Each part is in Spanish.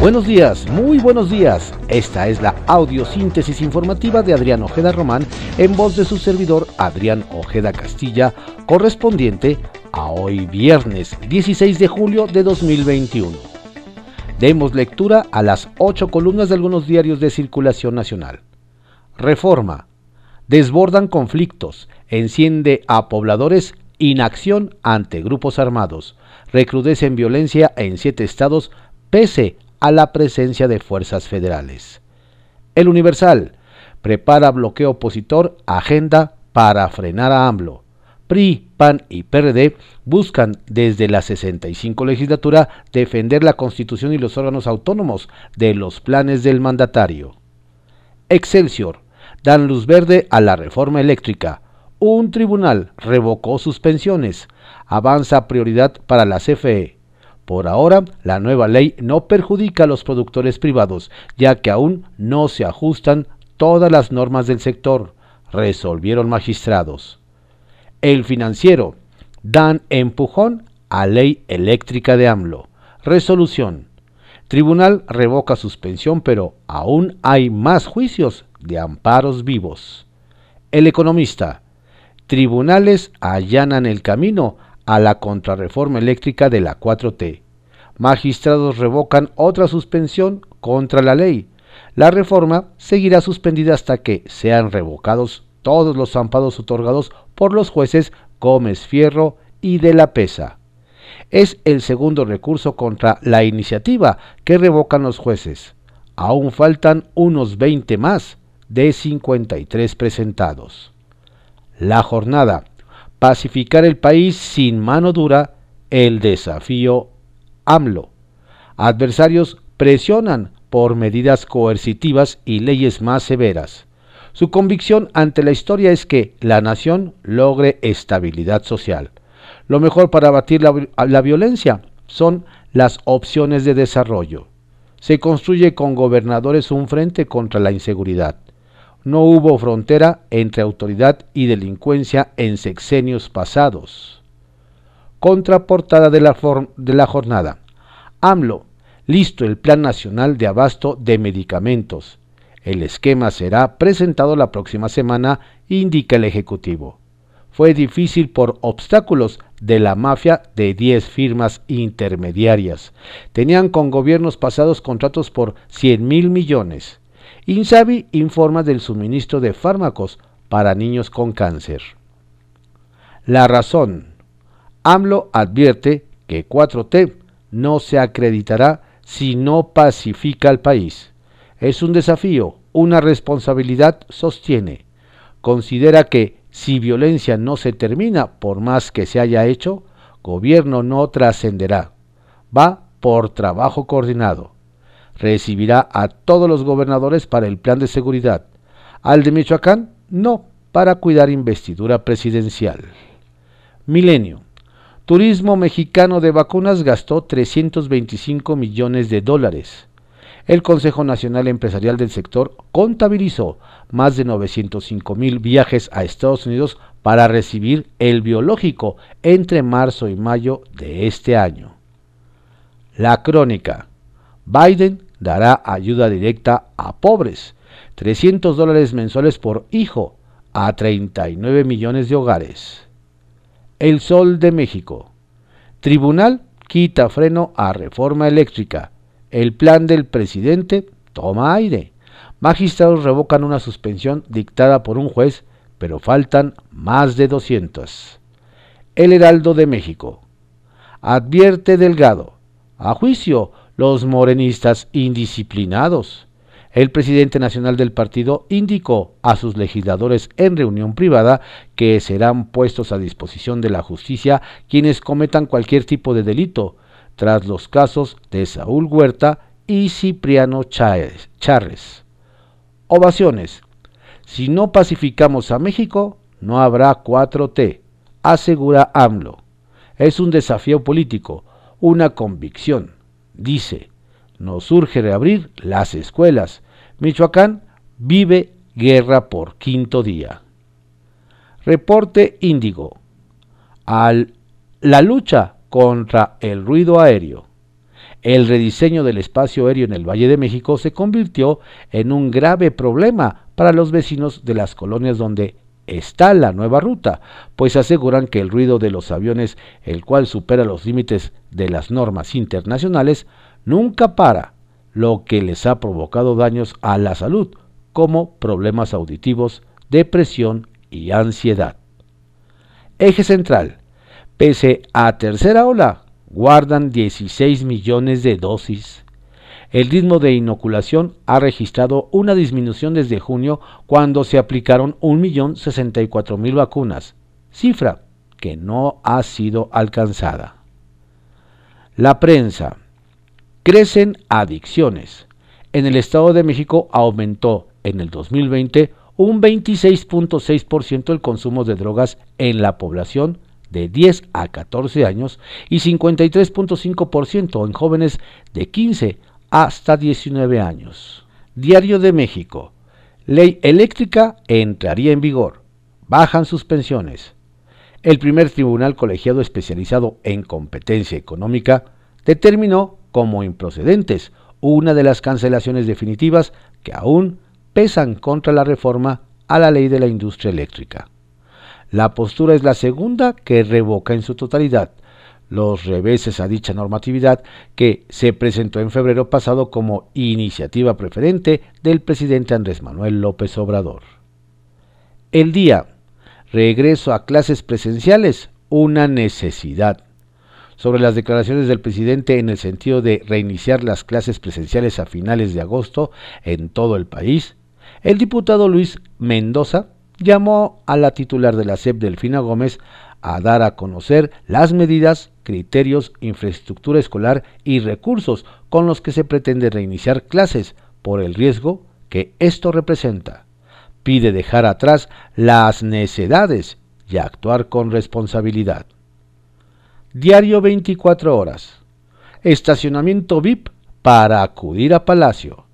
Buenos días, muy buenos días. Esta es la audiosíntesis informativa de Adrián Ojeda Román en voz de su servidor Adrián Ojeda Castilla, correspondiente a hoy viernes 16 de julio de 2021. Demos lectura a las ocho columnas de algunos diarios de circulación nacional. Reforma. Desbordan conflictos, enciende a pobladores inacción ante grupos armados, recrudecen violencia en siete estados pese a la presencia de fuerzas federales. El Universal prepara bloqueo opositor, agenda para frenar a AMLO. PRI, PAN y PRD buscan desde la 65 legislatura defender la Constitución y los órganos autónomos de los planes del mandatario. Excelsior dan luz verde a la reforma eléctrica. Un tribunal revocó suspensiones. Avanza prioridad para la CFE. Por ahora, la nueva ley no perjudica a los productores privados, ya que aún no se ajustan todas las normas del sector, resolvieron magistrados. El financiero dan empujón a ley eléctrica de AMLO. Resolución. Tribunal revoca suspensión, pero aún hay más juicios de amparos vivos. El economista. Tribunales allanan el camino a la contrarreforma eléctrica de la 4T. Magistrados revocan otra suspensión contra la ley. La reforma seguirá suspendida hasta que sean revocados todos los amparos otorgados por los jueces Gómez Fierro y de la Pesa. Es el segundo recurso contra la iniciativa que revocan los jueces. Aún faltan unos 20 más de 53 presentados. La jornada pacificar el país sin mano dura, el desafío AMLO. Adversarios presionan por medidas coercitivas y leyes más severas. Su convicción ante la historia es que la nación logre estabilidad social. Lo mejor para abatir la, la violencia son las opciones de desarrollo. Se construye con gobernadores un frente contra la inseguridad no hubo frontera entre autoridad y delincuencia en sexenios pasados. Contraportada de la, jornada. AMLO, listo el Plan Nacional de Abasto de Medicamentos. El esquema será presentado la próxima semana, indica el Ejecutivo. Fue difícil por obstáculos de la mafia de 10 firmas intermediarias. Tenían con gobiernos pasados contratos por 100 mil millones Insabi informa del suministro de fármacos para niños con cáncer. La razón. AMLO advierte que 4T no se acreditará si no pacifica al país. Es un desafío, una responsabilidad, sostiene. Considera que si violencia no se termina por más que se haya hecho, gobierno no trascenderá. Va por trabajo coordinado recibirá a todos los gobernadores para el plan de seguridad. Al de Michoacán, no, para cuidar investidura presidencial. Milenio. Turismo mexicano de vacunas gastó 325 millones de dólares. El Consejo Nacional Empresarial del sector contabilizó más de 905 mil viajes a Estados Unidos para recibir el biológico entre marzo y mayo de este año. La crónica. Biden dará ayuda directa a pobres, 300 dólares mensuales por hijo a 39 millones de hogares. El Sol de México. Tribunal quita freno a reforma eléctrica. El plan del presidente toma aire. Magistrados revocan una suspensión dictada por un juez, pero faltan más de 200. El Heraldo de México. Advierte Delgado. A juicio los morenistas indisciplinados. El presidente nacional del partido indicó a sus legisladores en reunión privada que serán puestos a disposición de la justicia quienes cometan cualquier tipo de delito, tras los casos de Saúl Huerta y Cipriano Charres. Ovaciones. Si no pacificamos a México, no habrá 4T, asegura AMLO. Es un desafío político, una convicción dice, nos urge reabrir las escuelas. Michoacán vive guerra por quinto día. Reporte Índigo. Al, la lucha contra el ruido aéreo. el rediseño del espacio aéreo en el Valle de México se convirtió en un grave problema para los vecinos de las colonias donde está la nueva ruta, pues aseguran que el ruido de los aviones, el cual supera los límites de las normas internacionales, nunca para, lo que les ha provocado daños a la salud, como problemas auditivos, depresión y ansiedad. Eje central. Pese a tercera ola, guardan 16 millones de dosis. El ritmo de inoculación ha registrado una disminución desde junio cuando se aplicaron 1.064.000 vacunas, cifra que no ha sido alcanzada. La prensa. Crecen adicciones. En el Estado de México aumentó en el 2020 un 26.6% el consumo de drogas en la población de 10 a 14 años y 53.5% en jóvenes de 15 hasta 19 años. Diario de México. Ley eléctrica entraría en vigor. Bajan suspensiones. El primer tribunal colegiado especializado en competencia económica determinó como improcedentes una de las cancelaciones definitivas que aún pesan contra la reforma a la ley de la industria eléctrica. La postura es la segunda que revoca en su totalidad los reveses a dicha normatividad que se presentó en febrero pasado como iniciativa preferente del presidente Andrés Manuel López Obrador. El día, regreso a clases presenciales, una necesidad. Sobre las declaraciones del presidente en el sentido de reiniciar las clases presenciales a finales de agosto en todo el país, el diputado Luis Mendoza llamó a la titular de la SEP, Delfina Gómez, a dar a conocer las medidas, criterios, infraestructura escolar y recursos con los que se pretende reiniciar clases por el riesgo que esto representa. Pide dejar atrás las necedades y actuar con responsabilidad. Diario 24 horas. Estacionamiento VIP para acudir a Palacio.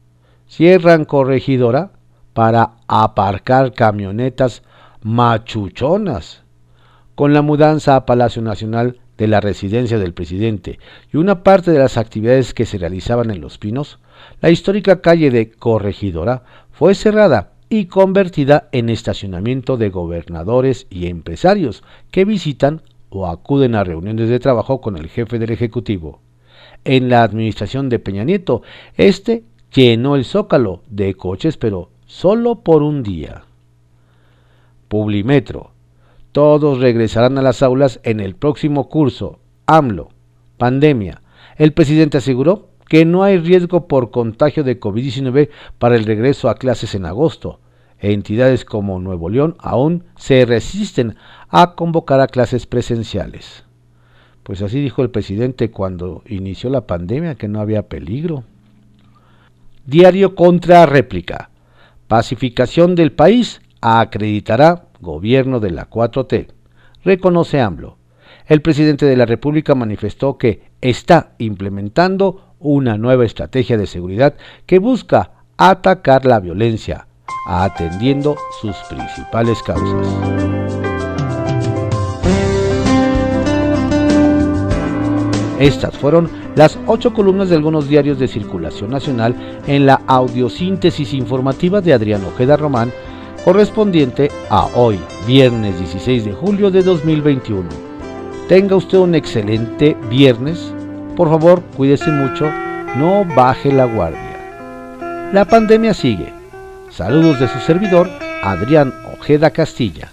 Cierran corregidora para aparcar camionetas machuchonas. Con la mudanza a Palacio Nacional de la residencia del presidente y una parte de las actividades que se realizaban en Los Pinos, la histórica calle de Corregidora fue cerrada y convertida en estacionamiento de gobernadores y empresarios que visitan o acuden a reuniones de trabajo con el jefe del Ejecutivo. En la administración de Peña Nieto, este llenó el zócalo de coches, pero solo por un día. Publimetro. Todos regresarán a las aulas en el próximo curso. AMLO. Pandemia. El presidente aseguró que no hay riesgo por contagio de COVID-19 para el regreso a clases en agosto. Entidades como Nuevo León aún se resisten a convocar a clases presenciales. Pues así dijo el presidente cuando inició la pandemia, que no había peligro. Diario contra réplica. Pacificación del país acreditará gobierno de la 4T. Reconoce AMLO. El presidente de la República manifestó que está implementando una nueva estrategia de seguridad que busca atacar la violencia, atendiendo sus principales causas. Estas fueron las ocho columnas de algunos diarios de circulación nacional en la audiosíntesis informativa de Adrián Ojeda Román, correspondiente a hoy, viernes 16 de julio de 2021. Tenga usted un excelente viernes. Por favor, cuídese mucho, no baje la guardia. La pandemia sigue. Saludos de su servidor, Adrián Ojeda Castilla.